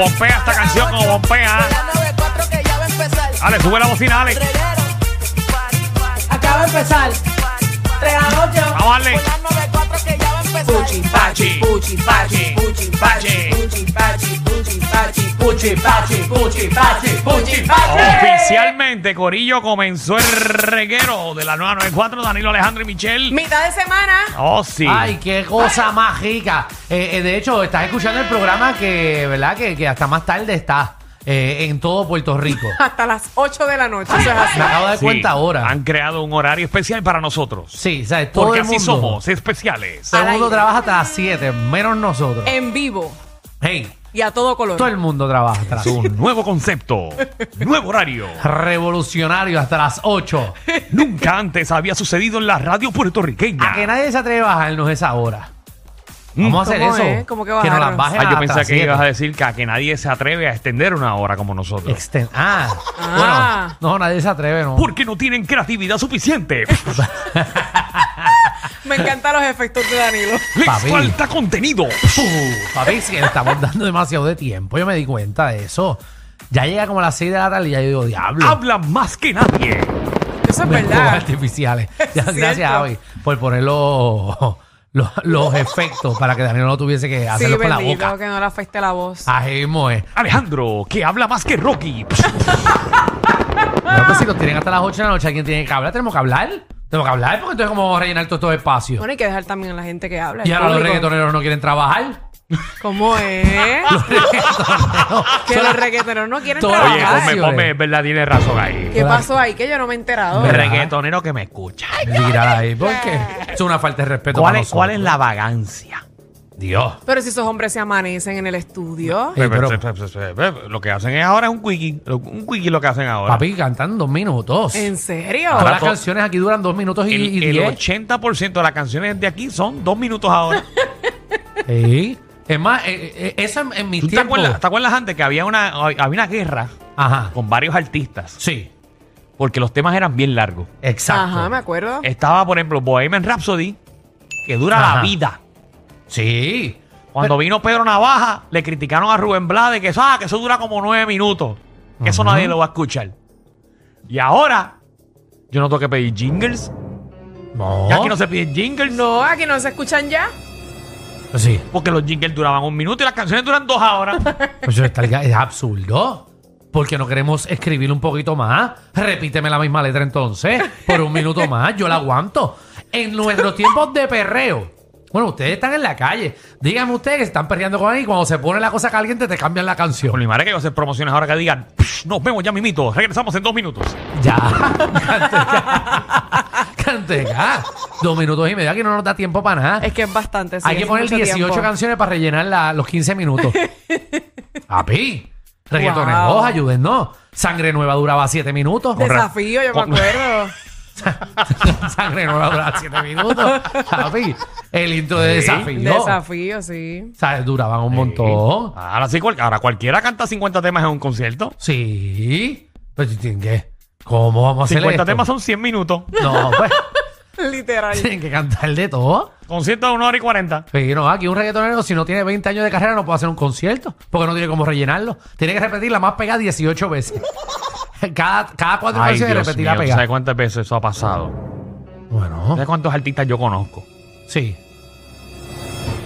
bombea esta canción, como bombea. Dale, sube la bocina, dale. Acaba de empezar. 3 a 8. Vamos a darle. Puchi, pachi, puchi, pachi, puchi, pachi, puchi, pachi, puchi, pachi, puchi, pachi, puchi, pachi, puchi, pachi. Oficialmente, Corillo comenzó el reguero de la 994, Danilo Alejandro y Michelle. Mitad de semana. Oh, sí. Ay, qué cosa más rica. Eh, eh, de hecho, estás escuchando el programa que, ¿verdad? Que, que hasta más tarde está eh, en todo Puerto Rico. Hasta las 8 de la noche. Eso es así. Me acabo de dar Sí, cuenta ahora. Han creado un horario especial para nosotros. Sí, ¿sabes? Todo Porque el así mundo, somos, especiales. Todo el mundo trabaja hasta las 7, menos nosotros. En vivo Hey, y a todo color. todo el mundo trabaja hasta las Es un nuevo concepto, nuevo horario. Revolucionario hasta las 8. Nunca antes había sucedido en la radio puertorriqueña. A que nadie se atreve a bajarnos esa hora. Vamos a hacer ¿Cómo eso. es? ¿Cómo que nos las bajarnos? bajen Ah, yo hasta pensé las que ibas a 7. decir que, a que nadie se atreve a extender una hora como nosotros. Exten- ah, Ah. bueno, no, nadie se atreve, ¿no? Porque no tienen creatividad suficiente. Me encantan los efectos de Danilo. Les Papi. falta contenido. Uh, papi, si le estamos dando demasiado de tiempo, yo me di cuenta de eso. Ya llega como a las 6 de la tarde y ya yo digo, diablo. Hablan más que nadie. Eso es Fuegos verdad. artificiales. Ya, gracias, cierto. Avi, por poner los, efectos para que Daniel no tuviese que Sí, hacerlo con la bendito, boca. que no le afecte la voz. Así mismo es. Alejandro, que habla más que Rocky. Bueno, pues si los tienen hasta las 8 de la noche, ¿alguien tiene que hablar? ¿Tenemos que hablar? Tenemos que hablar porque entonces cómo vamos a rellenar todos estos espacios. Bueno, hay que dejar también a la gente que habla. y ahora los público. reggaetoneros no quieren trabajar. ¿Cómo es? Que los reggaetoneros no quieren Todo- Oye, Oye, trabajar. ponme, ponme, es verdad, tiene razón ahí. ¿Qué pasó ahí? Que yo no me he enterado. Re- Reggaetonero que me escucha. Mírala ahí, porque es una falta de respeto ¿Cuál para es, ¿Cuál es nosotros. la vagancia? Dios. Pero si esos hombres se amanecen en el estudio. Eh, pero- Lo que hacen es ahora es un quickie. Un quickie lo que hacen ahora. Papi, cantan dos minutos. ¿En serio? Todas Ahora las to- canciones aquí duran dos minutos y, el, y el diez. 80% de las canciones de aquí son dos minutos ahora. Sí. Es más, eh, eh, eso en, en ¿Tú te tiempos. acuerdas, te acuerdas antes que había una, había una guerra Ajá. con varios artistas? Sí, Porque los temas eran bien largos. exacto. Ajá, me acuerdo. Estaba, por ejemplo, Bohemian Rhapsody, que dura Ajá. la vida. Sí. Cuando vino Pedro Navaja, le criticaron a Rubén Blades que eso, ah, que eso dura como nueve minutos. Que eso nadie lo va a escuchar. Y ahora, yo no tengo que pedir jingles. No. Ya aquí no se piden jingles. No, aquí no se escuchan ya. Sí. Porque los jingles duraban un minuto y las canciones duran dos horas. Pues está- es absurdo. Porque no queremos escribir un poquito más. Repíteme la misma letra entonces. Por un minuto más. Yo la aguanto. En nuestros tiempos de perreo. Bueno, ustedes están en la calle. Díganme ustedes que se están perreando con alguien y cuando se pone la cosa caliente te cambian la Con canción. mi madre que a hacer promociones ahora que digan, "Psh, nos vemos ya mimito, regresamos en dos minutos. Ya. Canteca. Canteca. Dos minutos y medio. Aquí no nos da tiempo para nada. Es que es bastante. sí, Hay que es poner mucho 18 tiempo. canciones para rellenar la- los 15 minutos. Papi, reggaetoneros, Wow. ayúdennos. Sangre Nueva duraba 7 minutos. Desafío, yo me Con- acuerdo. Sangre Nueva duraba 7 minutos. Papi, el intro de desafío. Desafío, sí. ¿Sabes? Duraban un montón. Ahora sí, cual- ahora cualquiera canta 50 temas en un concierto. Sí. Pero que. ¿Cómo vamos a hacer 50 esto? temas son 100 minutos. No, pues. Literal. tienen que cantar de todo. Concierto de una hora y 40. Sí, no, aquí un reggaetonero, si no tiene 20 años de carrera, no puede hacer un concierto. Porque no tiene cómo rellenarlo. Tiene que repetir la más pegada 18 veces. cada, cada cuatro Ay, canciones Dios repetir mío, la ¿tú pegada. ¿sabes cuántas veces eso ha pasado? Bueno, ¿Sabes cuántos artistas yo conozco sí,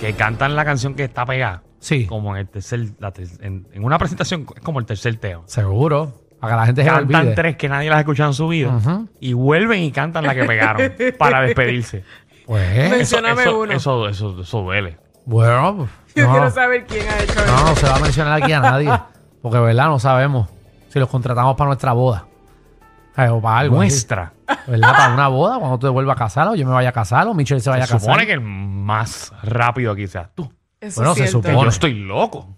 que cantan la canción que está pegada? sí, Como en el tercer, la ter- en, en una presentación es como el tercer teo. seguro. Para que la gente se Cantan olvide. tres que nadie las ha escuchado en su vida Ujú. y vuelven y cantan la que pegaron para despedirse. Pues, Mencióname eso, uno. eso, eso, eso duele. bueno, pues, Yo no, quiero saber quién ha hecho no, eso. no se va a mencionar aquí a nadie. Porque, ¿verdad? No sabemos si los contratamos para nuestra boda. O para algo. así. Nuestra. ¿Verdad? Para una boda, cuando tú te vuelvas a casar, o yo me vaya a casar, o Michelle se vaya Se a casar. supone que el más rápido aquí seas tú. Eso Bueno, es se supone. yo estoy loco.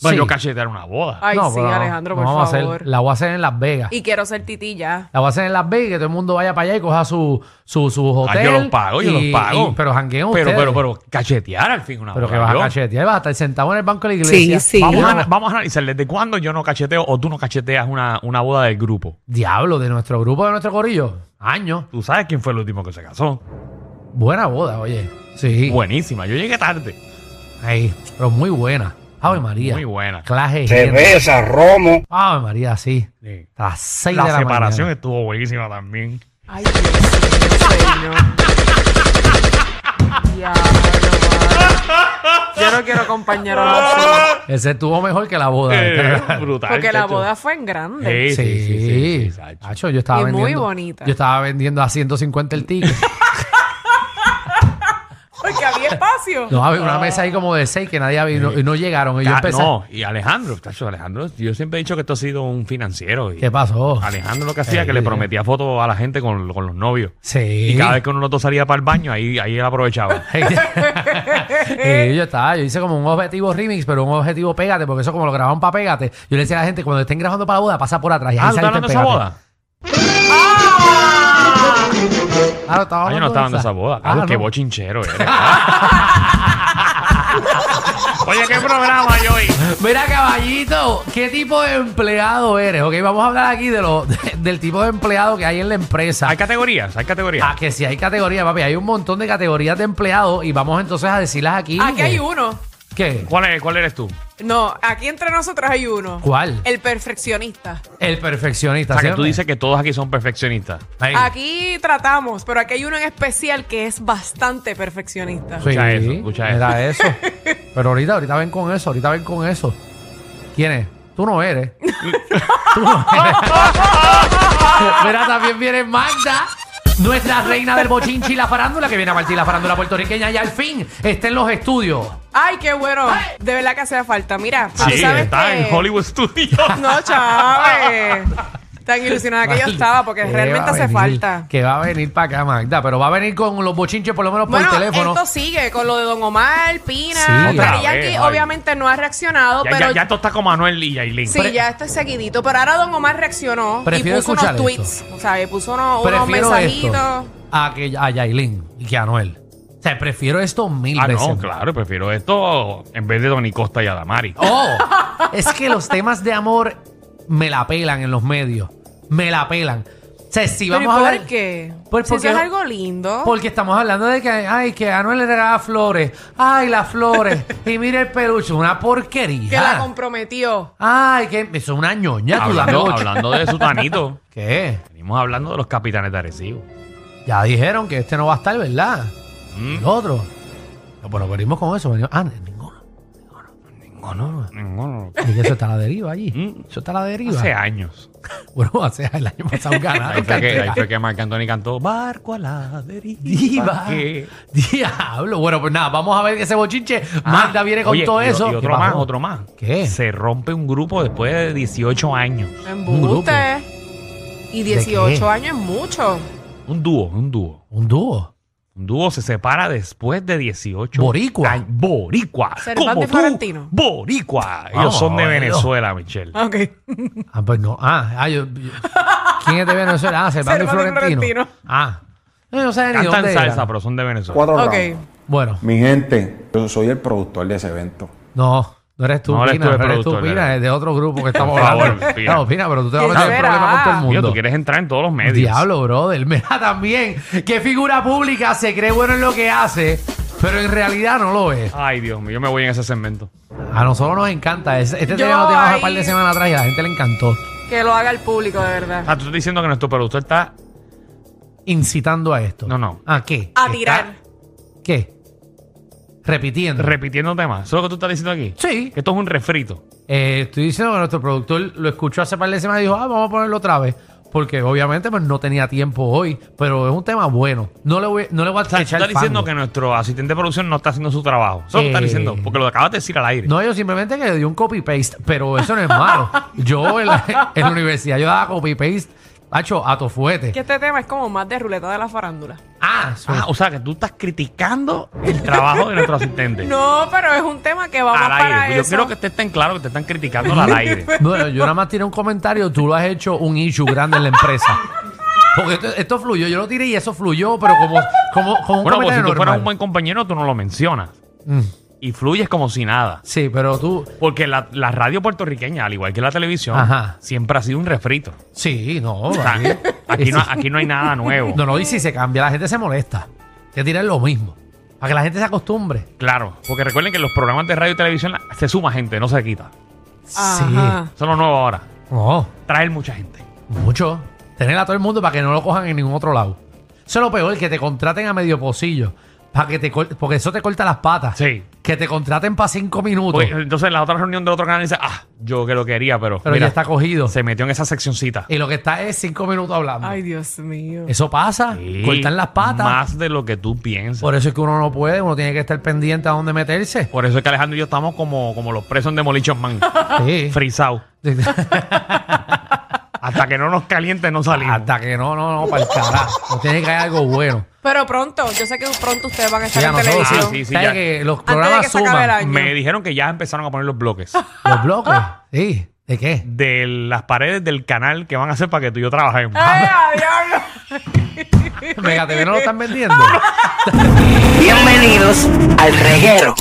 Bueno, Sí. yo cachetear una boda. Ay, No, sí, pero no, Alejandro, no por vamos a favor. hacer, la voy a hacer en Las Vegas. Y quiero ser titi ya. La voy a hacer en Las Vegas y que todo el mundo vaya para allá y coja su, su, su hotel. Ah, yo los pago, yo y- los pago. y- pero jangueen pero, ustedes. pero, pero, cachetear al fin una Pero boda. que vas a yo. cachetear, vas a estar sentado en el banco de la iglesia. Sí, sí. Vamos, a, vamos a analizar desde cuándo yo no cacheteo o tú no cacheteas una, una boda del grupo. Diablo, de nuestro grupo, de nuestro corillo. Años. Tú sabes quién fue el último que se casó. Buena boda, oye. Sí. Buenísima. Yo llegué tarde. Ahí, pero muy buena. Ave María. Muy buena. Clase. Cerveza, romo. Ave María, sí. Sí. A las 6 La de la separación mañana. estuvo buenísima también. Ay, Dios mío, mano. Yo no quiero compañeros. Ese estuvo mejor que la boda. Eh, brutal. Porque la chacho. boda fue en grande. Sí, sí, sí, sí, sí, Sí. Sacho. Hacho, yo estaba Y muy vendiendo. bonita. Yo estaba vendiendo a 150 el ticket. Espacio. No, había una mesa ahí como de 6 que nadie había y no, y no llegaron. Y yo Ah, empecé. no, y Alejandro, chacho, Alejandro, yo siempre he dicho que esto ha sido un financiero. Y ¿Qué pasó? Alejandro lo que hacía es que le prometía fotos a la gente con, con los novios. Sí. Y cada vez que uno de los dos salía para el baño, ahí, ahí él aprovechaba. y yo estaba, yo hice como un objetivo remix, pero un objetivo pégate, porque eso como lo grabaron para pégate. Yo le decía a la gente, cuando estén grabando para la boda, pasa por atrás. Y ahí ah, ¿tú estás saliste hablando de en esa Pégate. boda? Ah, estaba Ah, yo hablando no estaba de en esa boda. Ah, Carlos, qué no. bochinchero eres. Oye, ¿qué programa hay hoy? Mira, caballito, ¿qué tipo de empleado eres? Ok, vamos a hablar aquí de lo, de- del tipo de empleado que hay en la empresa. Hay categorías, hay categorías. Ah, que si hay categorías, papi, hay un montón de categorías de empleados y vamos entonces a decirlas aquí. Aquí hay uno. ¿Qué? ¿Cuál, es, ¿Cuál eres tú? No, aquí entre nosotros hay uno. ¿Cuál? El perfeccionista. El perfeccionista. O sea, que tú dices que todos aquí son perfeccionistas. Ahí. Aquí tratamos, pero aquí hay uno en especial que es bastante perfeccionista. Sí, Escucha eso, escucha mira eso. Pero ahorita, ahorita ven con eso, ahorita ven con eso. ¿Quién es? Tú no eres. Tú no eres. Mira, también viene Magda, nuestra reina del bochinchi y la farándula, que viene a partir la farándula puertorriqueña y al fin está en los estudios. Ay, qué bueno. De verdad que hacía falta. Mira, tú Sí, sabes está que- en Hollywood Studios. No, Chávez. Tan ilusionada que yo estaba porque ¿Qué realmente hace venir? falta. Que va a venir para acá, Magda, pero va a venir con los bochinches por lo menos por Bueno, teléfono. esto sigue con lo de Don Omar, Pina. Sí. Daddy Yankee ay. obviamente no ha reaccionado, Ya, pero ya, ya esto está como Manuel y Yailin. sí, ya esto es seguidito. Pero ahora Don Omar reaccionó y puso unos tweets. O sea, puso unos, unos mensajitos. a, que, a Yailin y que a Noel. O sea, prefiero esto mil Ah, veces. no, claro, prefiero esto en vez de Donny Costa y Adamari. Oh, es que los temas de amor me la pelan en los medios. Me la pelan. O sea, si ¿Pero vamos a y hablar. por qué? Pues si porque- eso es algo lindo. Porque estamos hablando de que, ay, que a Anuel le regala flores. Ay, las flores. y mira el peluche, una porquería. que la comprometió. Ay, que eso es una ñoña. hablando, hablando de Sutanito, ¿Qué? venimos hablando de los capitanes de Arecibo. Ya dijeron que este no va a estar, ¿verdad? Mm. El otro. No, bueno, venimos con eso. venimos- Ah, Ninguno. Ninguno. Y eso está a la deriva allí. Mm. Eso está a la deriva. Hace años. Bueno, hace el año pasado ganaron. Ahí fue, que, ahí fue que Marc Anthony cantó Barco a la deriva. Diva. Diablo. Bueno, pues nada, vamos a ver ese bochinche. Magda viene con Oye, todo y- eso. Y ¿Qué otro más, otro más. ¿Qué? Se rompe un grupo después de 18 años. Embuste. Y ¿De 18 qué? años es mucho. Un dúo, un dúo. Un dúo. Un dúo se separa después de 18 Boricua. años. Boricua. Cervantes Como tú, Florentino. Boricua. Ellos Vamos, son de Dios. Venezuela, Michelle. Ok. Ah, pues no. Ah, ah, yo, yo- ¿Quién es de Venezuela? Ah, Servando y Florentino. Florentino. Ah. Yo no sé ni Cantan dónde salsa, era. pero son de Venezuela. Cuatro Ok. rounds. Bueno, Mi gente, yo soy el productor de ese evento. no. No eres tú, No eres Pina. tú No eres tú, Pina. Es de otro grupo que estamos Por favor, hablando. Pina. No, Pina, pero tú te vas a ¿Quién meter en problemas con todo el mundo. tú quieres entrar en todos los medios. Diablo, brother. Mira también qué figura pública se cree bueno en lo que hace, pero en realidad no lo es. Ay, Dios mío, yo me voy en ese segmento. A nosotros nos encanta. Es- Este Yo tema lo teníamos un par de semanas atrás y a la gente le encantó. Que lo haga el público, de verdad. Ah, tú estás diciendo que nuestro productor está. Incitando a esto. No, no. ¿A qué? A tirar. ¿Qué? Repitiendo. repitiendo temas. ¿Eso es lo que tú estás diciendo aquí? Sí. Que esto es un refrito. Eh, estoy diciendo que nuestro productor lo escuchó hace par de semanas y dijo, ah, vamos a ponerlo otra vez. Porque obviamente pues, no tenía tiempo hoy, pero es un tema bueno. No le voy, no le voy a estás diciendo fango. que nuestro asistente de producción no está haciendo su trabajo. Eso es lo estás Eh. diciendo. Porque lo acabas de decir al aire. No, yo simplemente que le di un copy-paste, pero eso no es malo. yo en la, en la universidad yo daba copy-paste, hacho, a tu fuete. Que este tema es como más de ruleta de la farándula. Ah, eso- Ah, o sea, que tú estás criticando el trabajo de nuestro asistente. No, pero es un tema que vamos al para aire. Yo eso. quiero que te estén claro que te están criticando al aire. No, yo nada más tiré un comentario, tú lo has hecho un issue grande en la empresa. Porque esto, esto fluyó, yo lo tiré y eso fluyó, pero como, como, como un Bueno, pues si comentario tú fueras normal. un buen compañero, tú no lo mencionas. Mm, Y fluyes como si nada. sí, pero tú, Porque la, la radio puertorriqueña, al igual que la televisión, Ajá. siempre ha sido un refrito. sí, no. O sea, aquí- aquí, no, aquí no hay nada nuevo. No, no, y si se cambia, la gente se molesta. Que tiran lo mismo. Para que la gente se acostumbre. Claro, porque recuerden que los programas de radio y televisión se suma gente, no se quita. Ajá. Eso es lo nuevo ahora. No, Traer mucha gente. mucho. Tener a todo el mundo para que no lo cojan en ningún otro lado. Eso es lo peor, que te contraten a medio pocillo. Para que te cor- porque eso te corta las patas. Sí. Que te contraten para cinco minutos. Pues, entonces en la otra reunión del otro canal dice, ah, yo que lo quería, pero, pero mira, ya está cogido. se metió en esa seccioncita. Y lo que está es cinco minutos hablando. Ay, Dios mío. Eso pasa. Sí, Cortan las patas. Más de lo que tú piensas. Por eso es que uno no puede, uno tiene que estar pendiente a dónde meterse. Por eso es que Alejandro y yo estamos como, como los presos en Demolition Man. Sí. frisados. Hasta que no nos caliente no salimos. Hasta que no, no, no, para el carajo. No tiene que haber algo bueno. Pero pronto, yo sé que pronto ustedes van a estar Sí, a en nosotros, televisión. sí, sí, ¿Sabes ya. que los Antes de programas que se acabe el suman año. Me dijeron que ya empezaron a poner los bloques los bloques? Sí. ¿De qué? de las paredes del canal que van a hacer para que tú y yo trabajemos. ¡Ay, adiós! Mega TV no lo están vendiendo. Bienvenidos al reguero.